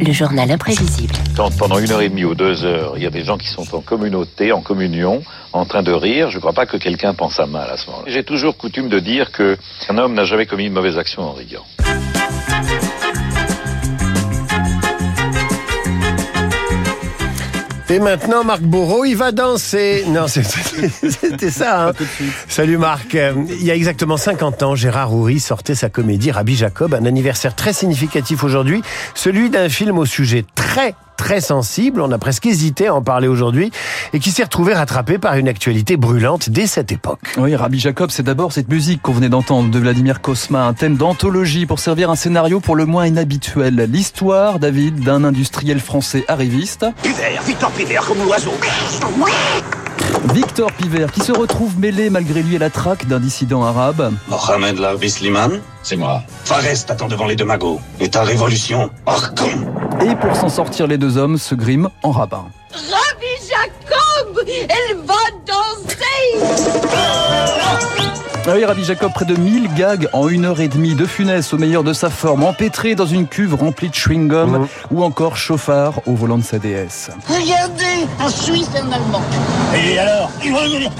Le journal imprévisible. Quand pendant une heure et demie ou deux heures, il y a des gens qui sont en communauté, en communion, en train de rire, je ne crois pas que quelqu'un pense à mal à ce moment-là. J'ai toujours coutume de dire qu'un homme n'a jamais commis une mauvaise action en riant. Et maintenant, Marc Bourreau, il va danser. Non, c'était ça. Hein. Salut Marc. Il y a exactement 50 ans, Gérard Houry sortait sa comédie Rabbi Jacob, un anniversaire très significatif aujourd'hui, celui d'un film au sujet très très sensible, on a presque hésité à en parler aujourd'hui, et qui s'est retrouvé rattrapé par une actualité brûlante dès cette époque. Oui, Rabbi Jacob, c'est d'abord cette musique qu'on venait d'entendre de Vladimir Kosma, un thème d'anthologie pour servir un scénario pour le moins inhabituel. L'histoire, David, d'un industriel français arriviste. Victor Pivert, comme l'oiseau. Victor Piver, qui se retrouve mêlé malgré lui à la traque d'un dissident arabe. Mohamed Larbi Sliman C'est moi. Fares t'attend devant les deux magots. Et ta révolution, Et pour s'en sortir, les deux hommes se griment en rabbin. Rabbi Jacob Elle va danser ah oui, Rabbi Jacob, près de 1000 gags en une heure et demie de funès au meilleur de sa forme, empêtré dans une cuve remplie de chewing-gum Mhm. ou encore chauffard au volant de sa déesse. Regardez, un Suisse et un Allemand. Et alors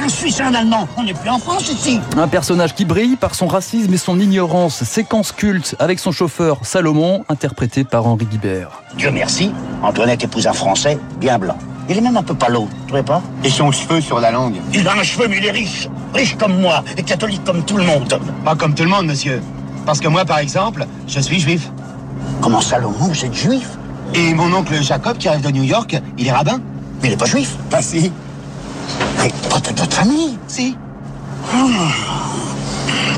Un Suisse et un Allemand. On n'est plus en France ici. Un personnage qui brille par son racisme et son ignorance. Séquence culte avec son chauffeur Salomon, interprété par Henri Guibert. Dieu merci, Antoinette épouse un Français bien blanc. Il est même un peu palo, tu trouvez pas? Et son cheveu sur la langue Il a un cheveu, mais il est riche. Riche comme moi, et catholique comme tout le monde. Pas comme tout le monde, monsieur. Parce que moi, par exemple, je suis juif. Comment Salomon, vous êtes juif? Et mon oncle Jacob, qui arrive de New York, il est rabbin Mais il est pas juif. Pas si. Mais pas de votre famille. Si.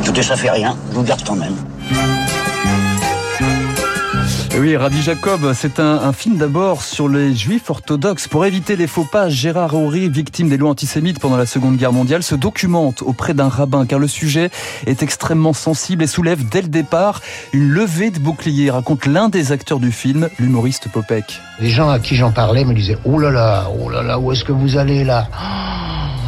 Écoutez, ça fait rien. Je vous garde quand même. Oui, Rabbi Jacob, c'est un, un film d'abord sur les juifs orthodoxes. Pour éviter les faux pas, Gérard Horry, victime des lois antisémites pendant la Seconde Guerre mondiale, se documente auprès d'un rabbin car le sujet est extrêmement sensible et soulève dès le départ une levée de bouclier, raconte l'un des acteurs du film, l'humoriste Popek. Les gens à qui j'en parlais me disaient Oh là là, oh là là, où est-ce que vous allez là?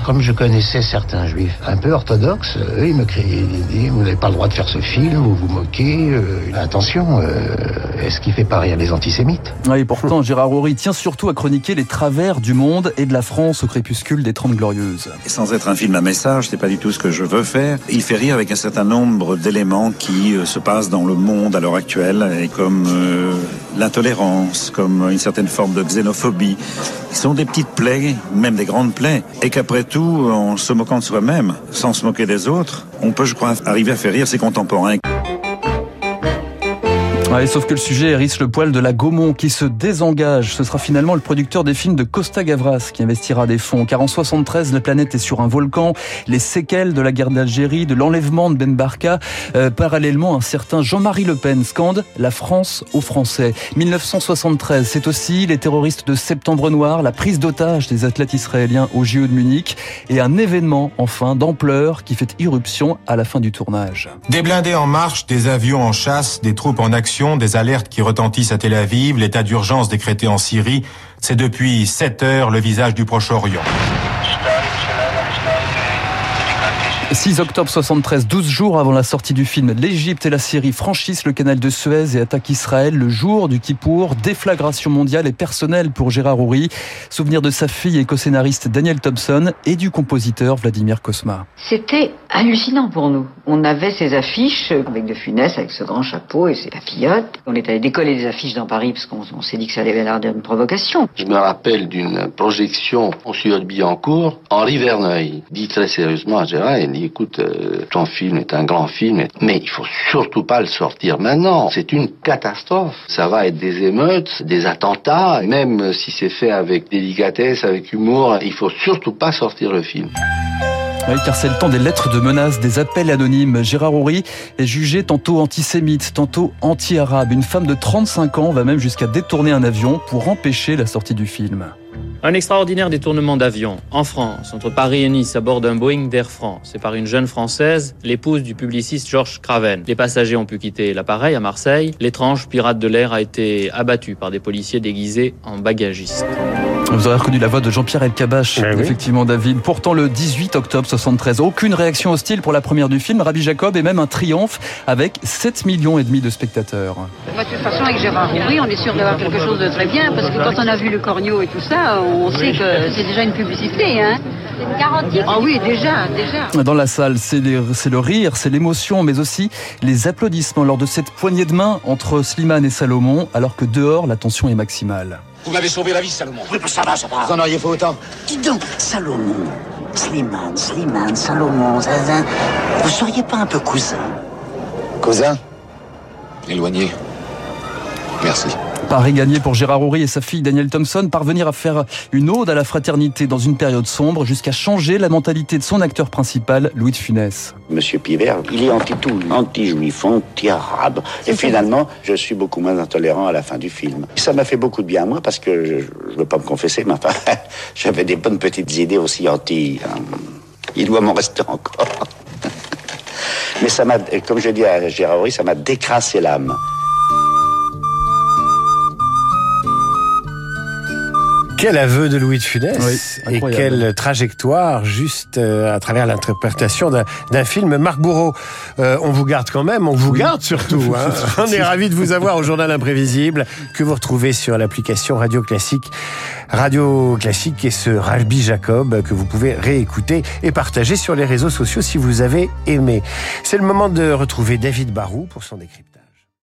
Comme je connaissais certains juifs un peu orthodoxes, eux, ils me criaient ils disaient, Vous n'avez pas le droit de faire ce film, vous vous moquez. euh, attention, euh, est-ce qu'il fait pas rire les antisémites? Ouais, Et pourtant, Gérard Horry tient surtout à chroniquer les travers du monde et de la France au crépuscule des Trente Glorieuses. Et sans être un film à message, c'est pas du tout ce que je veux faire. Il fait rire avec un certain nombre d'éléments qui euh, se passent dans le monde à l'heure actuelle, et comme euh, l'intolérance, comme une certaine forme de xénophobie. Ils sont des petites plaies, même des grandes plaies, et qu'après tout, en se moquant de soi-même, sans se moquer des autres, on peut, je crois, arriver à faire rire ses contemporains. Ouais, sauf que le sujet hérisse le poil de la Gaumont qui se désengage. Ce sera finalement le producteur des films de Costa Gavras qui investira des fonds. Car en 73, la planète est sur un volcan. Les séquelles de la guerre d'Algérie, de l'enlèvement de Ben Barka. Euh, parallèlement, un certain Jean-Marie Le Pen scande la France aux Français. 1973, c'est aussi les terroristes de Septembre Noir, la prise d'otage des athlètes israéliens au JO de Munich et un événement enfin d'ampleur qui fait irruption à la fin du tournage. En marche, des avions en chasse, des troupes en action, des alertes qui retentissent à Tel Aviv, l'état d'urgence décrété en Syrie, c'est depuis 7 heures le visage du Proche-Orient. 6 octobre 73, 12 jours avant la sortie du film, l'Égypte et la Syrie franchissent le canal de Suez et attaquent Israël le jour du Kippour. Déflagration mondiale et personnelle pour Gérard Houry. Souvenir de sa fille et co-scénariste Daniel Thompson et du compositeur Vladimir Kosma. C'était hallucinant pour nous. On avait ces affiches avec de Funès, avec ce grand chapeau et ses papillotes. On est allé décoller des affiches dans Paris parce qu'on on s'est dit que ça allait l'air d'une provocation. Je me rappelle d'une projection de Billancourt. Henri Verneuil dit très sérieusement à Gérard, il dit, écoute, euh, ton film est un grand film, mais il faut surtout pas le sortir maintenant. C'est une catastrophe. Ça va être des émeutes, des attentats, même si c'est fait avec délicatesse, avec humour, il faut surtout pas sortir le film. Car c'est le temps des lettres de menaces, des appels anonymes. Gérard Houry est jugé tantôt antisémite, tantôt anti-arabe. Une femme de 35 ans va même jusqu'à détourner un avion pour empêcher la sortie du film. Un extraordinaire détournement d'avion en France, entre Paris et Nice, à bord d'un Boeing d'Air France. C'est par une jeune Française, l'épouse du publiciste Georges Craven. Les passagers ont pu quitter l'appareil à Marseille. L'étrange pirate de l'air a été abattu par des policiers déguisés en bagagistes. Vous aurez reconnu la voix de Jean-Pierre Elkabach, effectivement David. Pourtant le 18 octobre 73, aucune réaction hostile pour la première du film, Rabbi Jacob, et même un triomphe avec 7 millions et demi de spectateurs. de toute façon, avec Gérard Roury, on est sûr d'avoir quelque chose de très bien, parce que quand on a vu le corneau et tout ça, on sait que c'est déjà une publicité. Hein c'est une garantie. Ah oui, déjà, déjà. Dans la salle, c'est le rire, c'est l'émotion, mais aussi les applaudissements lors de cette poignée de main entre Slimane et Salomon, alors que dehors, la tension est maximale. Vous m'avez sauvé la vie, Salomon. Oui, ça va, ça va. Vous en auriez fait autant. Dis donc, Salomon, Slimane, Slimane, Salomon, Zazin, vous seriez pas un peu cousin? Cousin? Éloigné. Merci. Paris gagné pour Gérard Houry et sa fille Danielle Thompson, parvenir à faire une ode à la fraternité dans une période sombre jusqu'à changer la mentalité de son acteur principal, Louis de Funès. Monsieur Pivert, il est anti-tout, anti-juif, anti-arabe. Et finalement, je suis beaucoup moins intolérant à la fin du film. Ça m'a fait beaucoup de bien à moi parce que je ne veux pas me confesser, mais enfin, j'avais des bonnes petites idées aussi anti... Hein. il doit m'en rester encore. mais ça m'a, comme je dis à Gérard Houry, ça m'a décrassé l'âme. Quel aveu de Louis de Funès et quelle trajectoire juste euh, à travers l'interprétation d'un film. Marc Bourreau, euh, on vous garde quand même, on vous garde surtout. Hein. on est ravis de vous avoir au Journal Imprévisible que vous retrouvez sur l'application Radio Classique. Radio Classique et ce Rabbi Jacob que vous pouvez réécouter et partager sur les réseaux sociaux si vous avez aimé. C'est le moment de retrouver David Barou pour son décryptage.